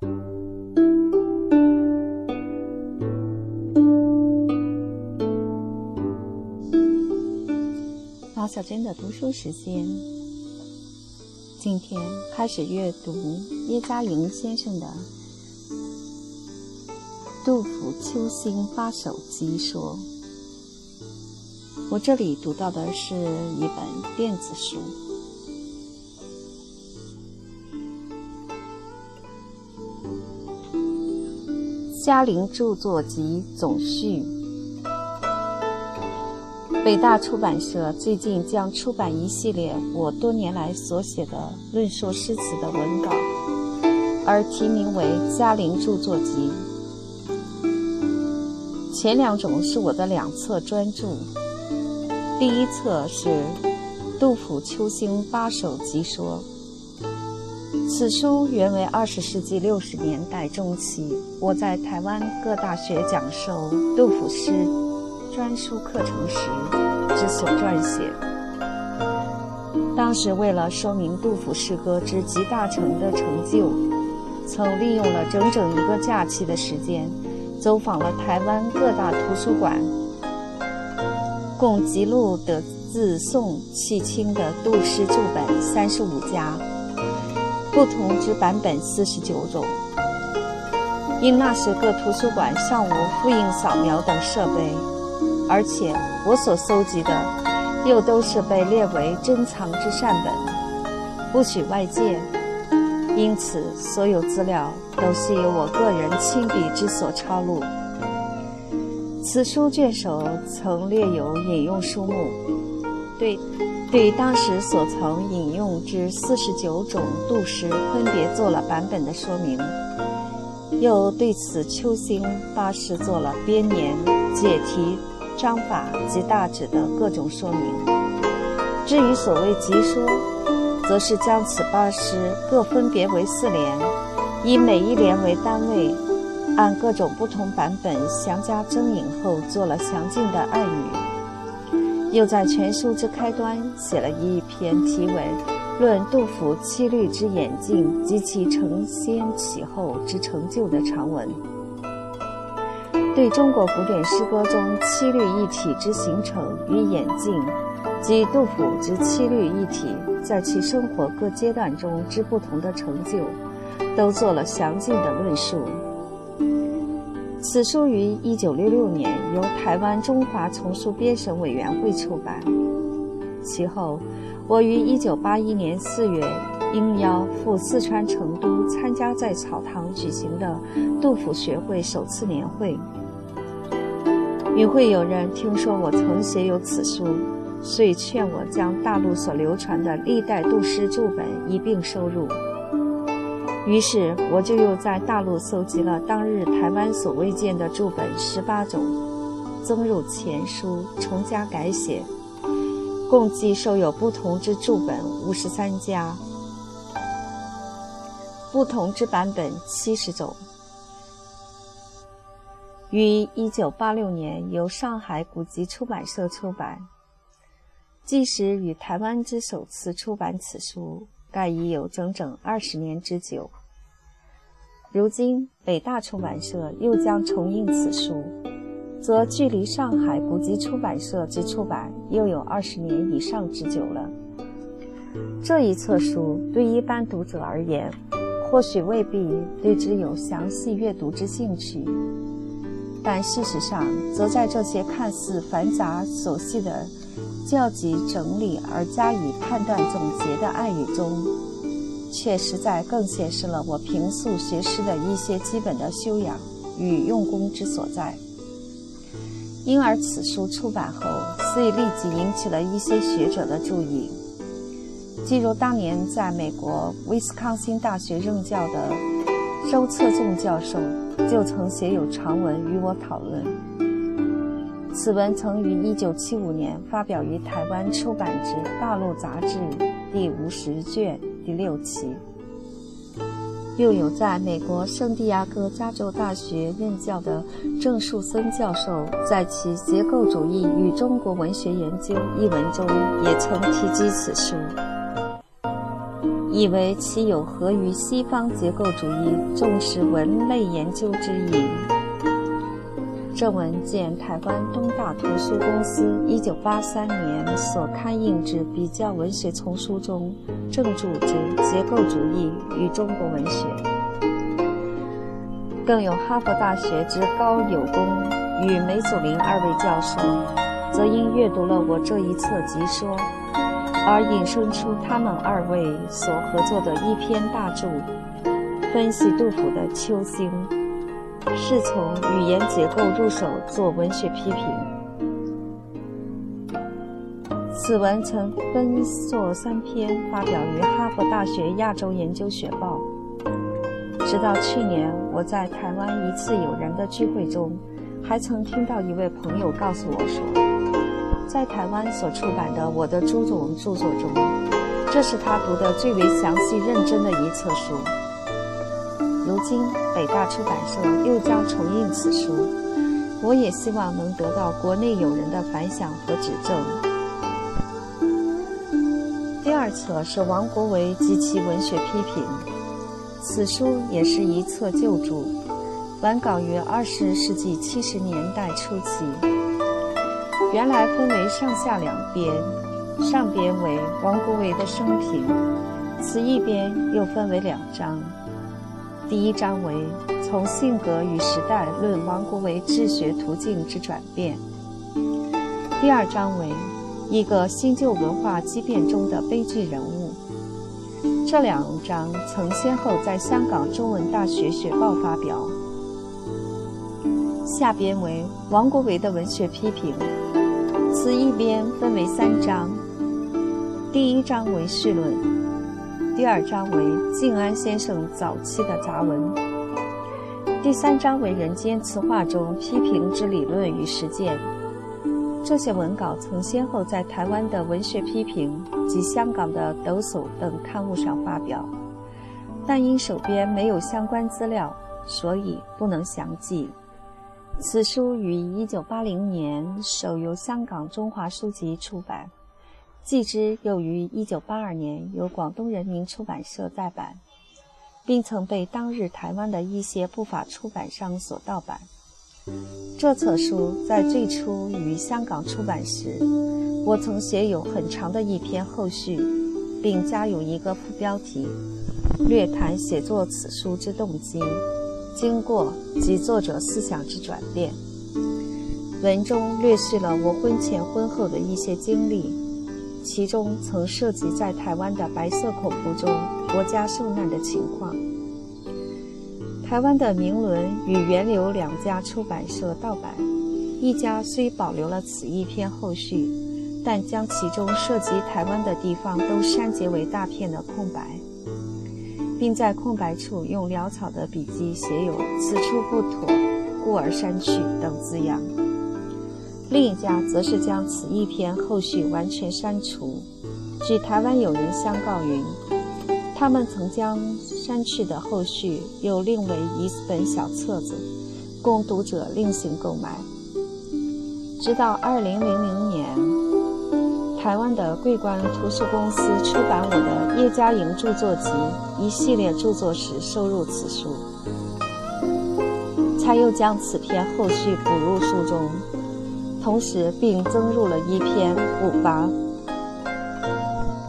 马小娟的读书时间，今天开始阅读叶嘉莹先生的《杜甫秋兴八首集说》。我这里读到的是一本电子书。嘉陵著作集总序。北大出版社最近将出版一系列我多年来所写的论述诗词的文稿，而题名为《嘉陵著作集》。前两种是我的两册专著，第一册是《杜甫秋兴八首集说》。此书原为二十世纪六十年代中期我在台湾各大学讲授杜甫诗专书课程时之所撰写。当时为了说明杜甫诗歌之集大成的成就，曾利用了整整一个假期的时间，走访了台湾各大图书馆，共记录的自宋迄清的杜诗注本三十五家。不同之版本四十九种，因那时各图书馆尚无复印扫描等设备，而且我所搜集的又都是被列为珍藏之善本，不许外借，因此所有资料都是由我个人亲笔之所抄录。此书卷首曾列有引用书目，对。对当时所曾引用之四十九种杜诗，分别做了版本的说明，又对此秋兴八诗做了编年、解题、章法及大旨的各种说明。至于所谓集说，则是将此八诗各分别为四联，以每一联为单位，按各种不同版本详加征引后，做了详尽的暗语。又在全书之开端写了一篇题为《论杜甫七律之演进及其承先启后之成就》的长文，对中国古典诗歌中七律一体之形成与演进，及杜甫之七律一体在其生活各阶段中之不同的成就，都做了详尽的论述。此书于一九六六年由台湾中华丛书编审委员会出版。其后，我于一九八一年四月应邀赴四川成都参加在草堂举行的杜甫学会首次年会。与会有人听说我曾写有此书，遂劝我将大陆所流传的历代杜诗注本一并收入。于是，我就又在大陆搜集了当日台湾所未见的注本十八种，增入前书，重加改写，共计收有不同之注本五十三家，不同之版本七十种。于一九八六年由上海古籍出版社出版，即使与台湾之首次出版此书。盖已有整整二十年之久。如今北大出版社又将重印此书，则距离上海古籍出版社之出版又有二十年以上之久了。这一册书对一般读者而言，或许未必对之有详细阅读之兴趣，但事实上，则在这些看似繁杂琐细的。教集整理而加以判断总结的暗语中，却实在更显示了我平素学诗的一些基本的修养与用功之所在。因而此书出版后，遂立即引起了一些学者的注意。即如当年在美国威斯康星大学任教的周策纵教授，就曾写有长文与我讨论。此文曾于1975年发表于台湾出版之《大陆杂志》第五十卷第六期，又有在美国圣地亚哥加州大学任教的郑树森教授在其《结构主义与中国文学研究》一文中也曾提及此书。以为其有合于西方结构主义重视文类研究之意。正文见台湾东大图书公司一九八三年所刊印之比较文学丛书中正注之《结构主义与中国文学》，更有哈佛大学之高友工与梅祖林二位教授，则因阅读了我这一册集说，而引申出他们二位所合作的一篇大著，分析杜甫的《秋兴》。是从语言结构入手做文学批评。此文曾分作三篇发表于哈佛大学亚洲研究学报。直到去年，我在台湾一次友人的聚会中，还曾听到一位朋友告诉我说，在台湾所出版的我的诸种著作中，这是他读的最为详细认真的一册书。如今北大出版社又将重印此书，我也希望能得到国内友人的反响和指正。第二册是王国维及其文学批评，此书也是一册旧著，完稿于二十世纪七十年代初期。原来分为上下两编，上边为王国维的生平，此一边又分为两章。第一章为从性格与时代论王国维治学途径之转变。第二章为一个新旧文化激变中的悲剧人物。这两章曾先后在香港中文大学学报发表。下边为王国维的文学批评，此一边分为三章。第一章为序论。第二章为静安先生早期的杂文，第三章为《人间词话》中批评之理论与实践。这些文稿曾先后在台湾的文学批评及香港的《抖擞》等刊物上发表，但因手边没有相关资料，所以不能详记。此书于1980年首由香港中华书籍出版。继之又于1982年由广东人民出版社再版，并曾被当日台湾的一些不法出版商所盗版。这册书在最初于香港出版时，我曾写有很长的一篇后序，并加有一个副标题，略谈写作此书之动机、经过及作者思想之转变。文中略叙了我婚前婚后的一些经历。其中曾涉及在台湾的白色恐怖中国家受难的情况。台湾的明伦与源流两家出版社盗版，一家虽保留了此一篇后续，但将其中涉及台湾的地方都删节为大片的空白，并在空白处用潦草的笔迹写有“此处不妥，故而删去”等字样。另一家则是将此一篇后续完全删除。据台湾友人相告云，他们曾将删去的后续又另为一本小册子，供读者另行购买。直到二零零零年，台湾的桂冠图书公司出版我的叶嘉莹著作集一系列著作时，收入此书，才又将此篇后续补入书中。同时，并增入了一篇补跋。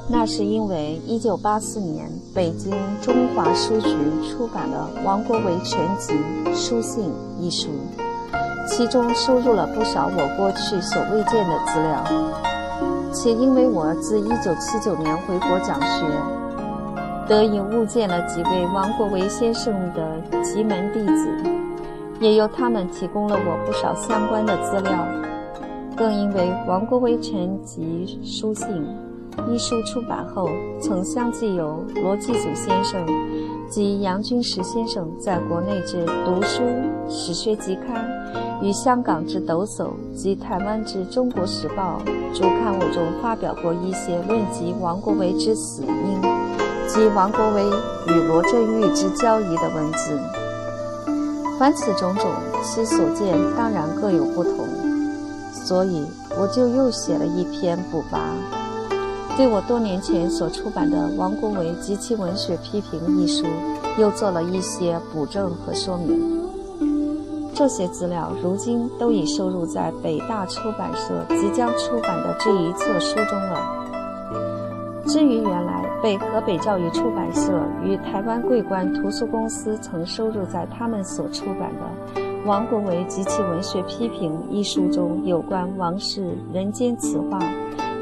那是因为1984年北京中华书局出版了《王国维全集书信》一书，其中收入了不少我过去所未见的资料。且因为我自1979年回国讲学，得以物见了几位王国维先生的籍门弟子，也由他们提供了我不少相关的资料。更因为王国维全集书信一书出版后，曾相继有罗继祖先生及杨君石先生在国内之读书史学集刊与香港之抖擞及台湾之中国时报主刊物中发表过一些论及王国维之死因及王国维与罗振玉之交谊的文字。凡此种种，其所见当然各有不同。所以，我就又写了一篇补跋，对我多年前所出版的《王国维及其文学批评》一书，又做了一些补正和说明。这些资料如今都已收入在北大出版社即将出版的这一册书中了。至于原来被河北教育出版社与台湾桂冠图书公司曾收入在他们所出版的《王国维及其文学批评》一书中有关王氏人间词话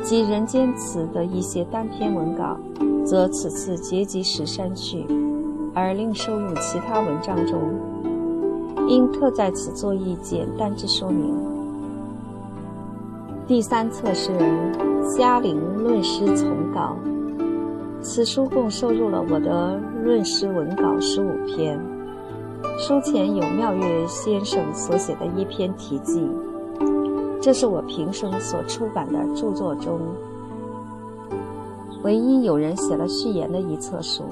及人间词的一些单篇文稿，则此次结集时删去，而另收入其他文章中。应特在此作一简单之说明。第三册是《嘉陵论诗丛稿》，此书共收录了我的论诗文稿十五篇。书前有妙月先生所写的一篇题记，这是我平生所出版的著作中唯一有人写了序言的一册书。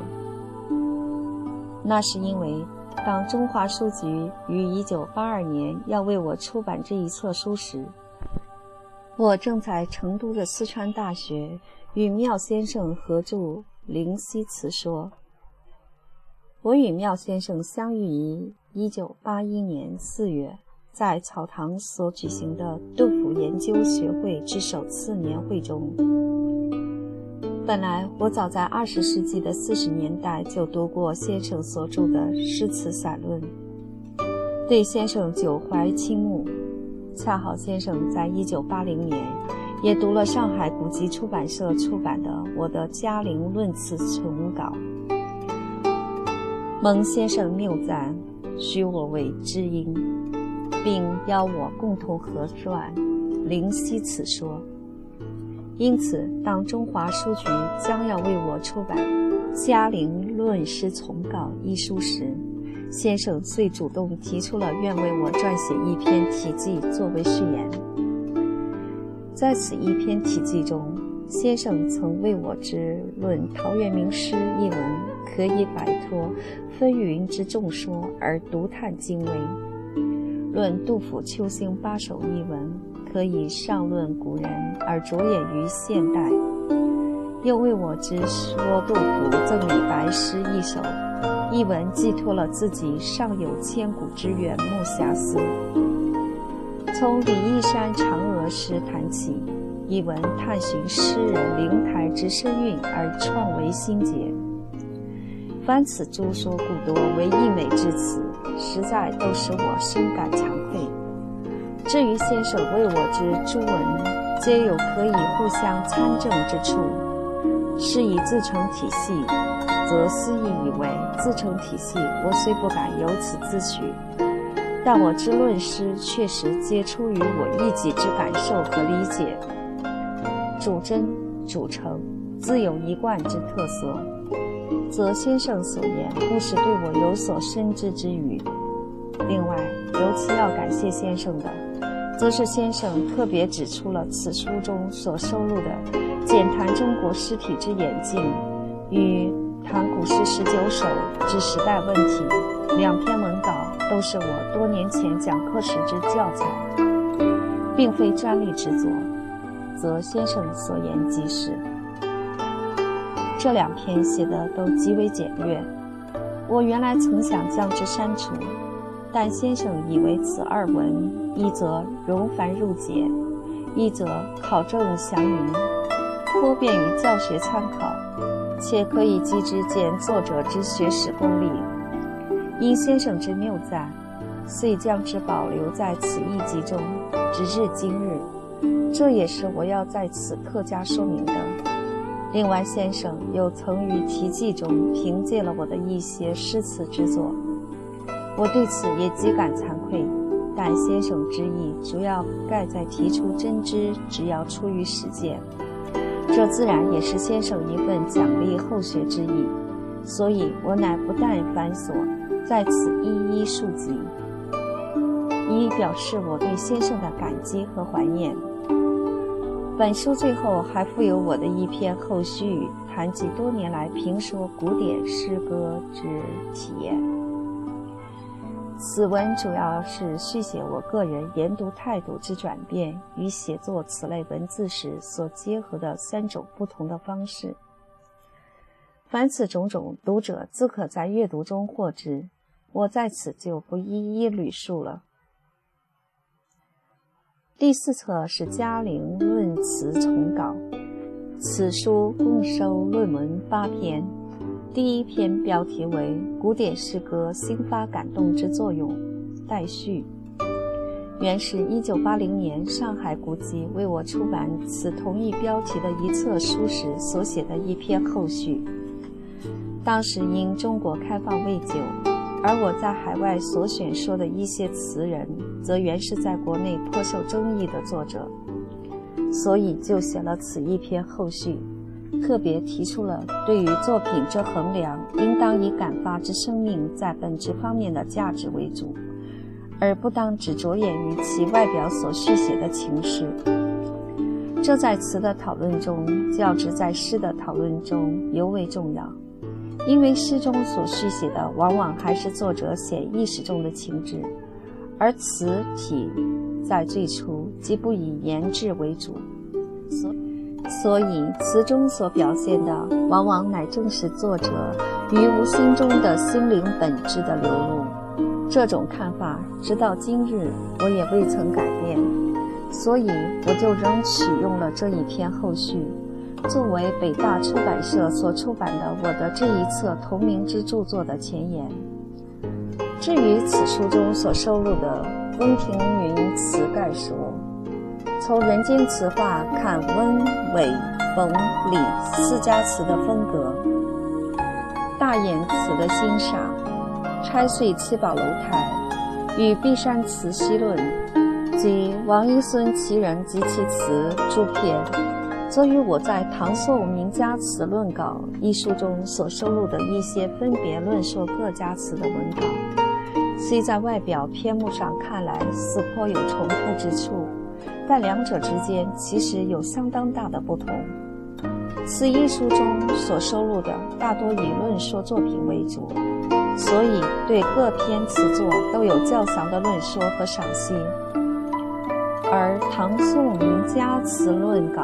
那是因为。当中华书局于1982年要为我出版这一册书时，我正在成都的四川大学与妙先生合著《灵犀词说》。我与妙先生相遇于1981年4月，在草堂所举行的杜甫研究学会之首次年会中。本来我早在二十世纪的四十年代就读过先生所著的诗词散论，对先生久怀倾慕。恰好先生在一九八零年也读了上海古籍出版社出版的我的《嘉陵论词存稿》，蒙先生谬赞，许我为知音，并邀我共同合撰《灵犀此说》。因此，当中华书局将要为我出版《嘉陵论诗丛稿》一书时，先生遂主动提出了愿为我撰写一篇题记作为序言。在此一篇题记中，先生曾为我之《论陶渊明诗》一文可以摆脱纷纭之众说而独叹精微，《论杜甫秋兴八首》一文。可以上论古人而着眼于现代，又为我之说杜甫赠李白诗一首，一文寄托了自己尚有千古之远目遐思。从李义山嫦娥诗谈起，一文探寻诗人灵台之深韵而创为新节。凡此诸说故多为溢美之词，实在都使我深感惭愧。至于先生为我之诸文，皆有可以互相参证之处，是以自成体系，则思意以为自成体系，我虽不敢由此自诩，但我之论诗确实皆出于我一己之感受和理解，主真主诚，自有一贯之特色，则先生所言，不是对我有所深知之语。另外，尤其要感谢先生的。则是先生特别指出了此书中所收录的《简谈中国诗体之演进》与《谈古诗十九首之时代问题》两篇文稿，都是我多年前讲课时之教材，并非专利之作，则先生所言即是。这两篇写的都极为简略，我原来曾想将之删除。但先生以为此二文，一则容繁入简，一则考证详明，颇便于教学参考，且可以积之见作者之学识功力。因先生之谬赞，遂将之保留在此一集中，直至今日。这也是我要在此特加说明的。另外，先生又曾于题记中凭借了我的一些诗词之作。我对此也极感惭愧，但先生之意主要盖在提出真知，只要出于实践，这自然也是先生一份奖励后学之意，所以我乃不但繁琐，在此一一述及，以表示我对先生的感激和怀念。本书最后还附有我的一篇后续，谈及多年来评说古典诗歌之体验。此文主要是续写我个人研读态度之转变与写作此类文字时所结合的三种不同的方式。凡此种种，读者自可在阅读中获知，我在此就不一一捋述了。第四册是《嘉陵论词丛稿》，此书共收论文八篇。第一篇标题为《古典诗歌新发感动之作用》，待续。原是一九八零年上海古籍为我出版此同一标题的一册书时所写的一篇后续。当时因中国开放未久，而我在海外所选说的一些词人，则原是在国内颇受争议的作者，所以就写了此一篇后续。特别提出了对于作品之衡量，应当以感发之生命在本质方面的价值为主，而不当只着眼于其外表所续写的情事。这在词的讨论中，较之在诗的讨论中尤为重要，因为诗中所续写的往往还是作者写意识中的情致，而词体在最初即不以言志为主，所。所以，词中所表现的，往往乃正是作者于无心中的心灵本质的流露。这种看法，直到今日，我也未曾改变。所以，我就仍取用了这一篇后续，作为北大出版社所出版的我的这一册同名之著作的前言。至于此书中所收录的《温庭筠词概述》。从人间词话看，温、伟、冯、李四家词的风格；大言词的欣赏，拆碎七宝楼台与碧山词析论，及王一孙其人及其词诸篇，则与我在《唐宋名家词论稿》一书中所收录的一些分别论说各家词的文稿，虽在外表篇目上看来似颇有重复之处。但两者之间其实有相当大的不同。此一书中所收录的大多以论说作品为主，所以对各篇词作都有较详的论说和赏析；而《唐宋名家词论稿》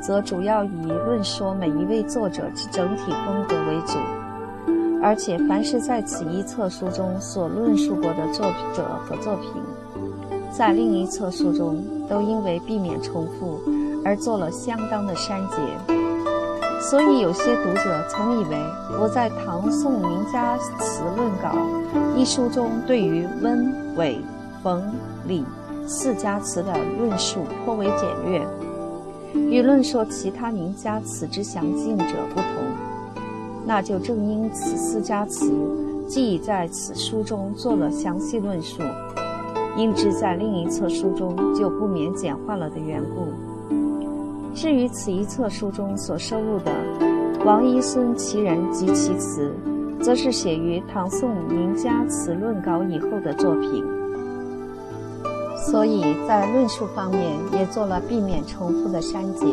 则主要以论说每一位作者之整体风格为主，而且凡是在此一册书中所论述过的作者和作品。在另一册书中，都因为避免重复而做了相当的删节，所以有些读者曾以为我在《唐宋名家词论稿》一书中对于温、韦、冯、李四家词的论述颇为简略，与论说其他名家词之详尽者不同。那就正因此四家词既已在此书中做了详细论述。因之在另一册书中就不免简化了的缘故。至于此一册书中所收录的王一孙其人及其词，则是写于唐宋名家词论稿以后的作品，所以在论述方面也做了避免重复的删节。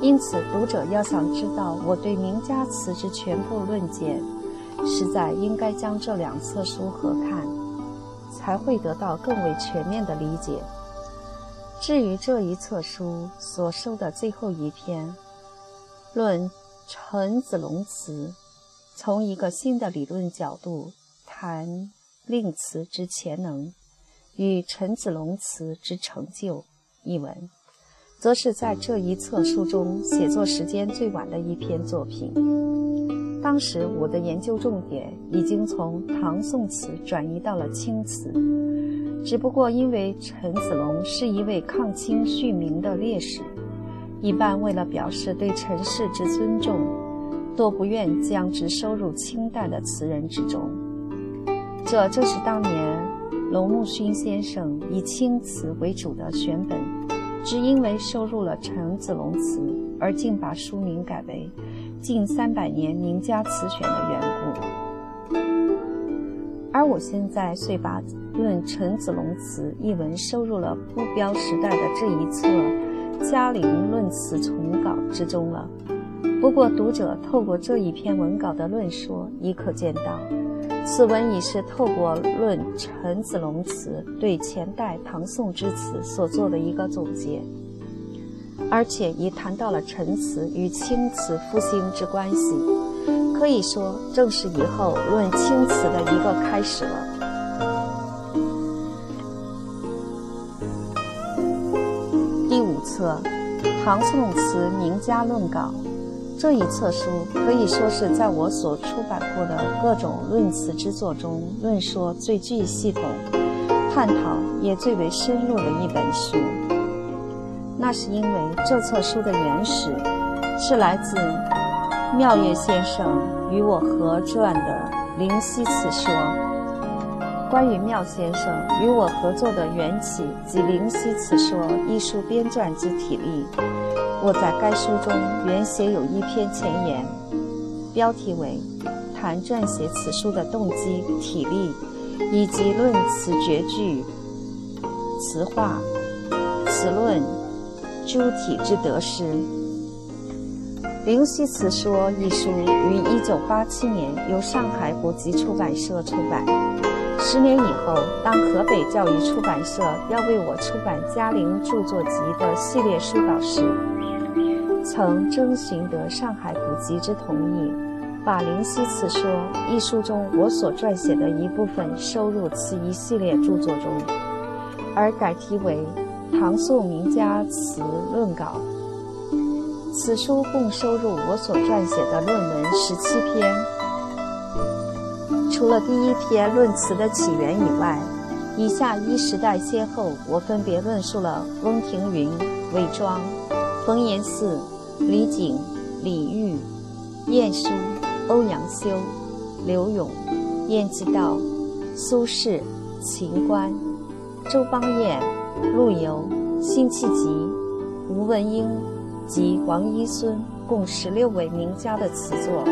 因此，读者要想知道我对名家词之全部论解，实在应该将这两册书合看。才会得到更为全面的理解。至于这一册书所收的最后一篇《论陈子龙词》，从一个新的理论角度谈令词之潜能与陈子龙词之成就一文，则是在这一册书中写作时间最晚的一篇作品。当时我的研究重点已经从唐宋词转移到了清词，只不过因为陈子龙是一位抗清续明的烈士，一般为了表示对陈氏之尊重，多不愿将之收入清代的词人之中。这正是当年龙木勋先生以清词为主的选本，只因为收入了陈子龙词，而竟把书名改为。近三百年名家词选的缘故，而我现在遂把《论陈子龙词》一文收入了不标时代的这一册《嘉陵论词丛稿》之中了。不过，读者透过这一篇文稿的论说，已可见到，此文已是透过论陈子龙词对前代唐宋之词所做的一个总结，而且已谈到了陈词与清词复兴之关系，可以说正是以后论清词的一个开始了。第五册《唐宋词名家论稿》。这一册书可以说是在我所出版过的各种论词之作中，论说最具系统、探讨也最为深入的一本书。那是因为这册书的原始是来自妙月先生与我合撰的《灵犀词说》。关于妙先生与我合作的缘起及《灵犀词说》一书编撰之体例。我在该书中原写有一篇前言，标题为《谈撰写此书的动机、体力以及论词绝句、词话、词论诸体之得失》。《灵犀词说》一书于1987年由上海国际出版社出版。十年以后，当河北教育出版社要为我出版《嘉陵著作集》的系列书稿时，曾征询得上海古籍之同意，把《灵犀词说》一书中我所撰写的一部分收入此一系列著作中，而改题为《唐宋名家词论稿》。此书共收入我所撰写的论文十七篇。除了第一篇论词的起源以外，以下依时代先后，我分别论述了翁庭筠、韦庄、冯延巳。李璟、李煜、晏殊、欧阳修、刘永、晏几道、苏轼、秦观、周邦彦、陆游、辛弃疾、吴文英及王一孙共十六位名家的词作。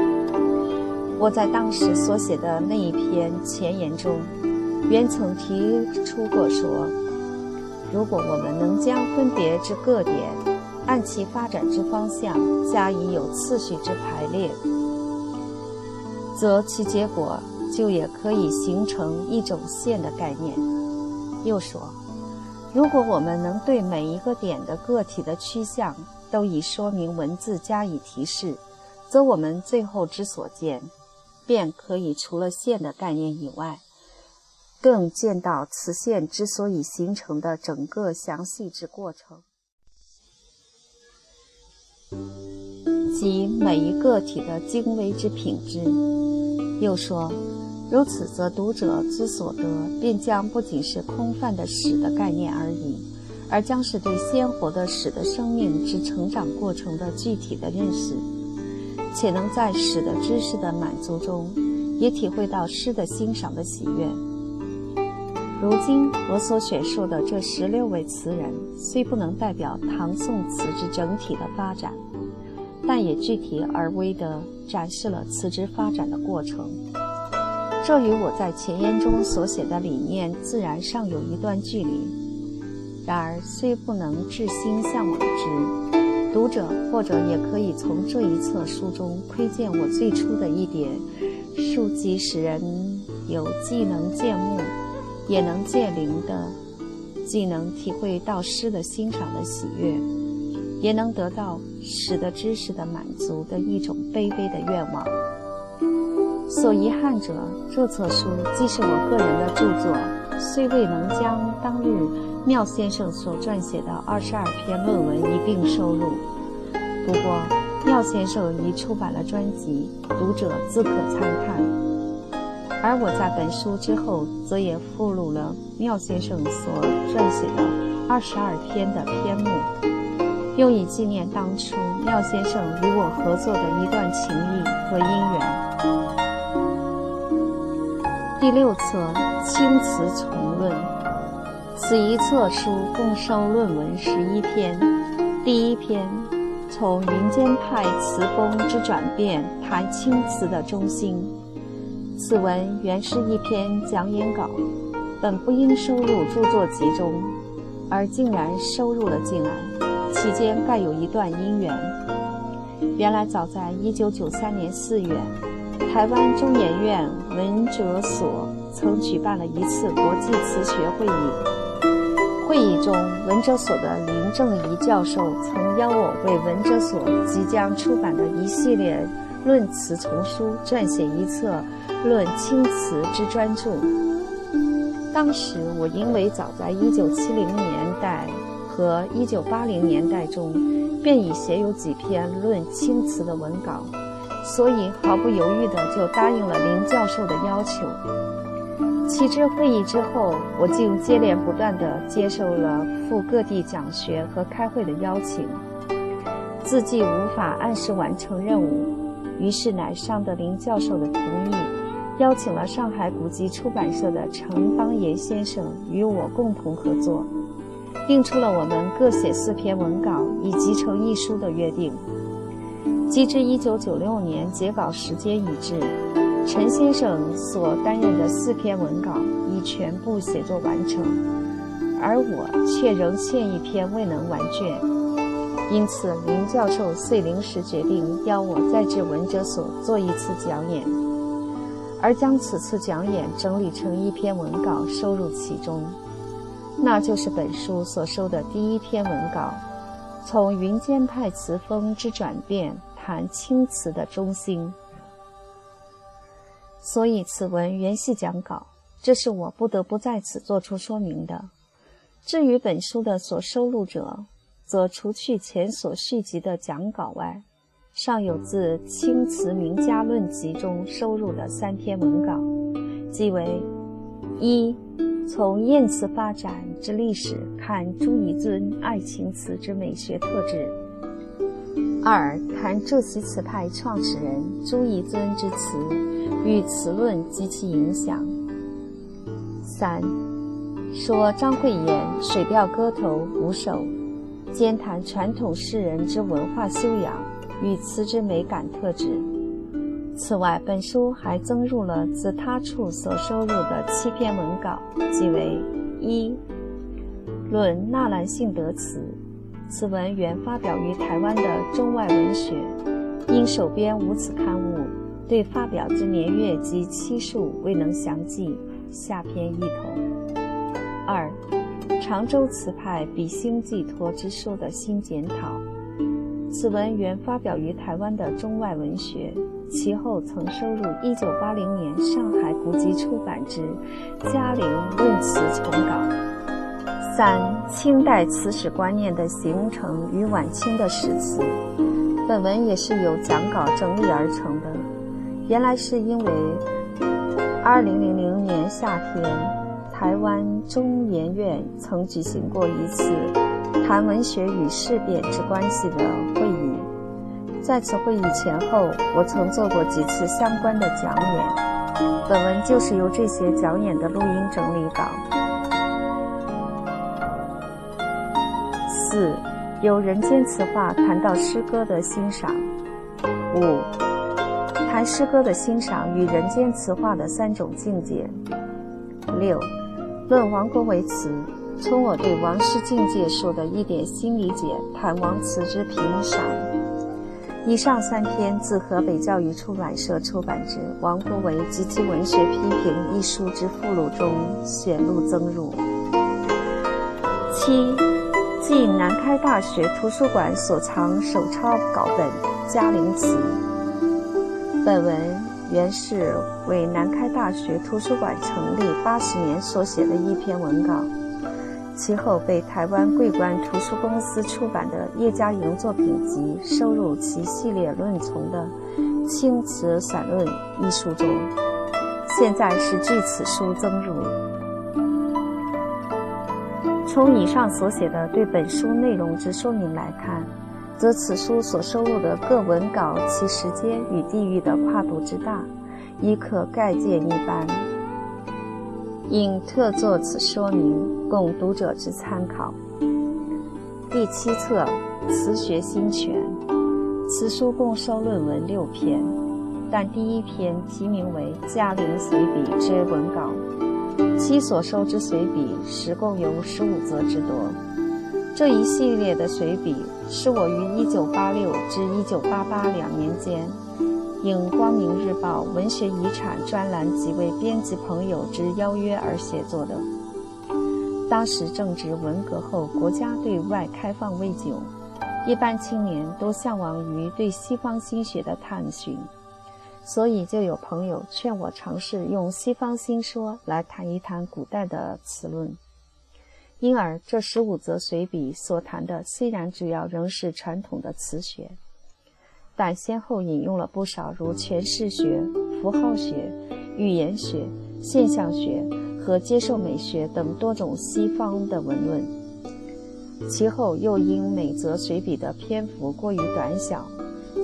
我在当时所写的那一篇前言中，原曾提出过说：如果我们能将分别之各点。按其发展之方向加以有次序之排列，则其结果就也可以形成一种线的概念。又说，如果我们能对每一个点的个体的趋向都以说明文字加以提示，则我们最后之所见，便可以除了线的概念以外，更见到此线之所以形成的整个详细之过程。即每一个体的精微之品质。又说，如此则读者之所得，便将不仅是空泛的史的概念而已，而将是对鲜活的史的生命之成长过程的具体的认识，且能在史的知识的满足中，也体会到诗的欣赏的喜悦。如今我所选述的这十六位词人，虽不能代表唐宋词之整体的发展，但也具体而微地展示了词之发展的过程。这与我在前言中所写的理念自然尚有一段距离。然而，虽不能至心向往之，读者或者也可以从这一册书中窥见我最初的一点，书籍使人有既能见目。也能借灵的，既能体会到诗的欣赏的喜悦，也能得到诗的知识的满足的一种卑微的愿望。所遗憾者，这册书既是我个人的著作，虽未能将当日妙先生所撰写的二十二篇论文一并收录，不过妙先生已出版了专辑，读者自可参看。而我在本书之后，则也附录了妙先生所撰写的二十二篇的篇目，用以纪念当初妙先生与我合作的一段情谊和姻缘。第六册《青词丛论》，此一册书共收论文十一篇。第一篇从云间派词风之转变，谈青词的中心。此文原是一篇讲演稿，本不应收入著作集中，而竟然收入了进来。其间盖有一段因缘。原来早在1993年4月，台湾中研院文哲所曾举办了一次国际词学会议。会议中，文哲所的林正仪教授曾邀我为文哲所即将出版的一系列论词丛书撰写一册论青词之专著。当时我因为早在1970年代和1980年代中便已写有几篇论青词的文稿。所以毫不犹豫地就答应了林教授的要求。启智会议之后，我竟接连不断地接受了赴各地讲学和开会的邀请，自己无法按时完成任务，于是乃上德林教授的同意，邀请了上海古籍出版社的程邦彦先生与我共同合作，定出了我们各写四篇文稿以集成一书的约定。及至一九九六年截稿时间已至，陈先生所担任的四篇文稿已全部写作完成，而我却仍欠一篇未能完卷。因此，林教授遂临时决定邀我再至文哲所做一次讲演，而将此次讲演整理成一篇文稿收入其中，那就是本书所收的第一篇文稿，从云间派词风之转变。谈青词的中心，所以此文原系讲稿，这是我不得不在此做出说明的。至于本书的所收录者，则除去前所续集的讲稿外，尚有自《青词名家论集》中收入的三篇文稿，即为：一、从燕词发展之历史看朱彝尊爱情词之美学特质。二谈浙西词派创始人朱彝尊之词与词论及其影响。三说张惠言水调歌头五首，兼谈传统诗人之文化修养与词之美感特质。此外，本书还增入了自他处所收录的七篇文稿，即为：一论纳兰性德词。此文原发表于台湾的《中外文学》，因手边无此刊物，对发表之年月及期数未能详记，下篇一同。二、常州词派比兴寄托之书的新检讨。此文原发表于台湾的《中外文学》，其后曾收入1980年上海古籍出版之《嘉陵论词丛稿》。三、清代词史观念的形成与晚清的史词，本文也是由讲稿整理而成的。原来是因为二零零零年夏天，台湾中研院曾举行过一次谈文学与事变之关系的会议，在此会议前后，我曾做过几次相关的讲演，本文就是由这些讲演的录音整理稿。四，由人间词话谈到诗歌的欣赏。五，谈诗歌的欣赏与人间词话的三种境界。六，论王国维词，从我对王诗境界说的一点新理解谈王词之评赏。以上三篇自河北教育出版社出版之《王国维及其文学批评》一书之附录中选录增入。七。晋南开大学图书馆所藏手抄稿本《嘉陵词》，本文原是为南开大学图书馆成立八十年所写的一篇文稿，其后被台湾桂冠图书公司出版的叶嘉莹作品集收入其系列论丛的《青词散论》一书中，现在是据此书增入。从以上所写的对本书内容之说明来看，则此书所收录的各文稿其时间与地域的跨度之大，亦可概见一斑。应特作此说明，供读者之参考。第七册《词学新全》，此书共收论文六篇，但第一篇题名为《嘉陵随笔》之文稿。其所收之随笔，实共有十五则之多。这一系列的随笔，是我于1986至1988两年间，应《光明日报》文学遗产专栏几位编辑朋友之邀约而写作的。当时正值文革后国家对外开放未久，一般青年都向往于对西方心学的探寻，所以就有朋友劝我尝试用西方新说来谈一谈古代的词论。因而这十五则随笔所谈的虽然主要仍是传统的词学，但先后引用了不少如诠释学、符号学、语言学、现象学。和接受美学等多种西方的文论，其后又因每则随笔的篇幅过于短小，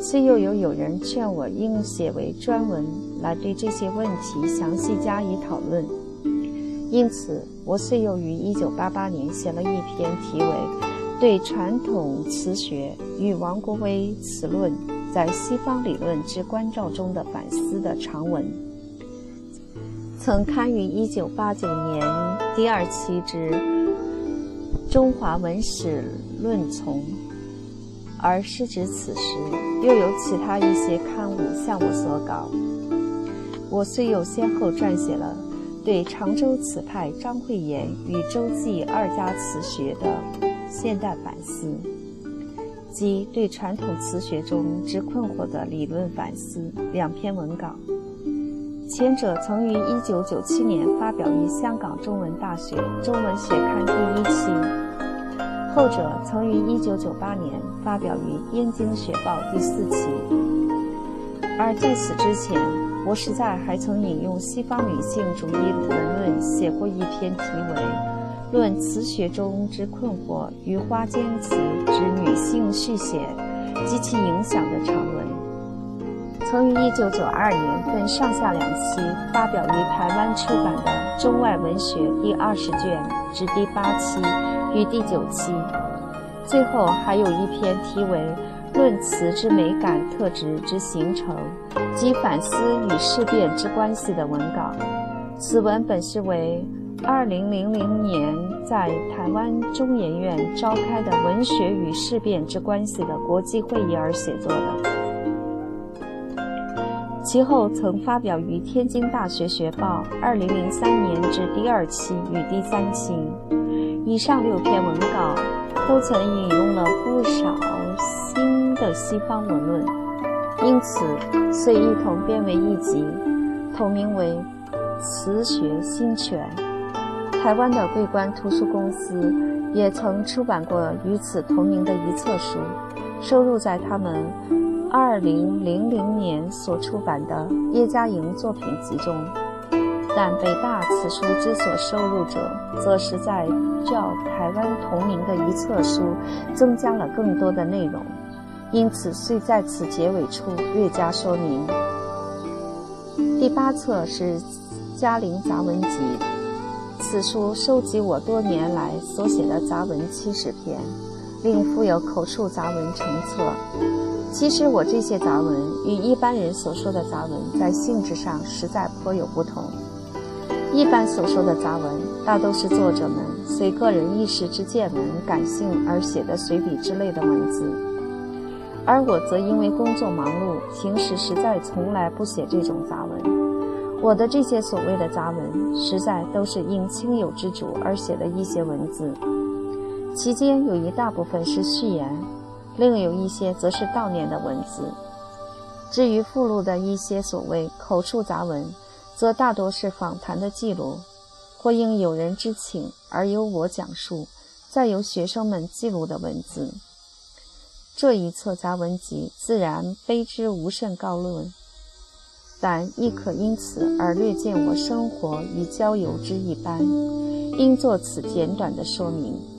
虽又有有人劝我应写为专文来对这些问题详细加以讨论，因此我遂又于1988年写了一篇题为《对传统词学与王国维词论在西方理论之关照中的反思》的长文。曾刊于1989年第二期之《中华文史论丛》，而时至此时，又有其他一些刊物向我索稿。我虽又先后撰写了对常州词派张惠言与周记二家词学的现代反思，及对传统词学中之困惑的理论反思两篇文稿。前者曾于1997年发表于香港中文大学中文学刊第一期，后者曾于1998年发表于《燕京学报》第四期。而在此之前，我实在还曾引用西方女性主义文论写过一篇题为《论词学中之困惑与花间词之女性续写及其影响》的长文。曾于1992年分上下两期发表于台湾出版的《中外文学》第二十卷至第八期与第九期，最后还有一篇题为《论词之美感特质之形成及反思与事变之关系》的文稿。此文本是为2000年在台湾中研院召开的“文学与事变之关系”的国际会议而写作的。其后曾发表于《天津大学学报》2003年至第二期与第三期。以上六篇文稿都曾引用了不少的西方文论，因此遂一同编为一集，同名为《词学新全》。台湾的桂冠图书公司也曾出版过与此同名的一册书，收录在他们。二零零零年所出版的叶嘉莹作品集中，但北大此书之所收录者，则是在较台湾同名的一册书增加了更多的内容，因此遂在此结尾处略加说明。第八册是《嘉陵杂文集》，此书收集我多年来所写的杂文七十篇，另附有口述杂文成册。其实我这些杂文与一般人所说的杂文在性质上实在颇有不同。一般所说的杂文，大都是作者们随个人一时之见闻、感性而写的随笔之类的文字，而我则因为工作忙碌，平时实在从来不写这种杂文。我的这些所谓的杂文，实在都是应亲友之主而写的一些文字，其间有一大部分是序言。另有一些则是悼念的文字。至于附录的一些所谓口述杂文，则大多是访谈的记录，或应友人之请而由我讲述，再由学生们记录的文字。这一册杂文集自然非之无甚高论，但亦可因此而略见我生活与交友之一般，应作此简短的说明。